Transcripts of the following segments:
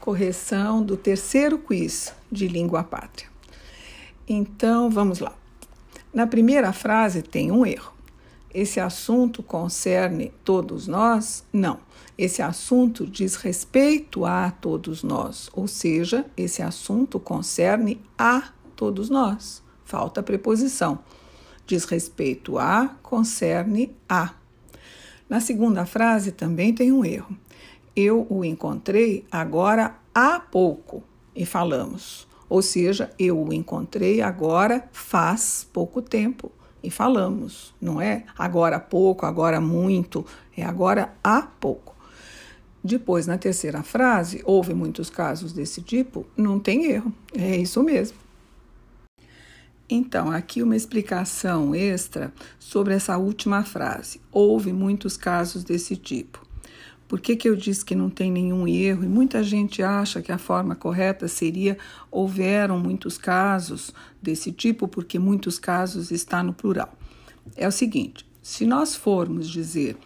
correção do terceiro quiz de língua pátria. Então, vamos lá. Na primeira frase tem um erro. Esse assunto concerne todos nós? Não. Esse assunto diz respeito a todos nós, ou seja, esse assunto concerne a todos nós. Falta a preposição. Diz respeito a, concerne a. Na segunda frase também tem um erro. Eu o encontrei agora há pouco e falamos. Ou seja, eu o encontrei agora faz pouco tempo e falamos, não é agora há pouco, agora muito, é agora há pouco. Depois, na terceira frase, houve muitos casos desse tipo, não tem erro, é isso mesmo. Então, aqui uma explicação extra sobre essa última frase. Houve muitos casos desse tipo. Por que, que eu disse que não tem nenhum erro? E muita gente acha que a forma correta seria houveram muitos casos desse tipo, porque muitos casos está no plural. É o seguinte: se nós formos dizer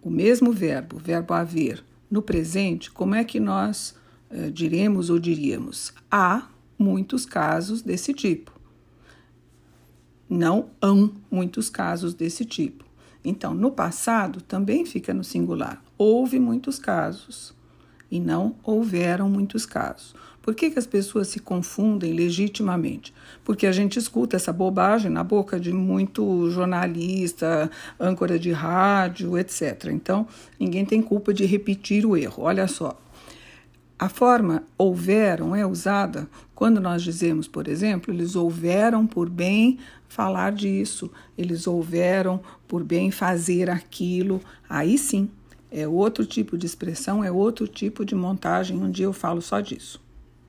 o mesmo verbo, verbo haver, no presente, como é que nós eh, diremos ou diríamos? Há muitos casos desse tipo. Não há muitos casos desse tipo. Então, no passado também fica no singular. Houve muitos casos e não houveram muitos casos. Por que, que as pessoas se confundem legitimamente? Porque a gente escuta essa bobagem na boca de muito jornalista, âncora de rádio, etc. Então, ninguém tem culpa de repetir o erro. Olha só. A forma houveram é usada quando nós dizemos, por exemplo, eles houveram por bem falar disso, eles houveram por bem fazer aquilo. Aí sim, é outro tipo de expressão, é outro tipo de montagem. Um dia eu falo só disso.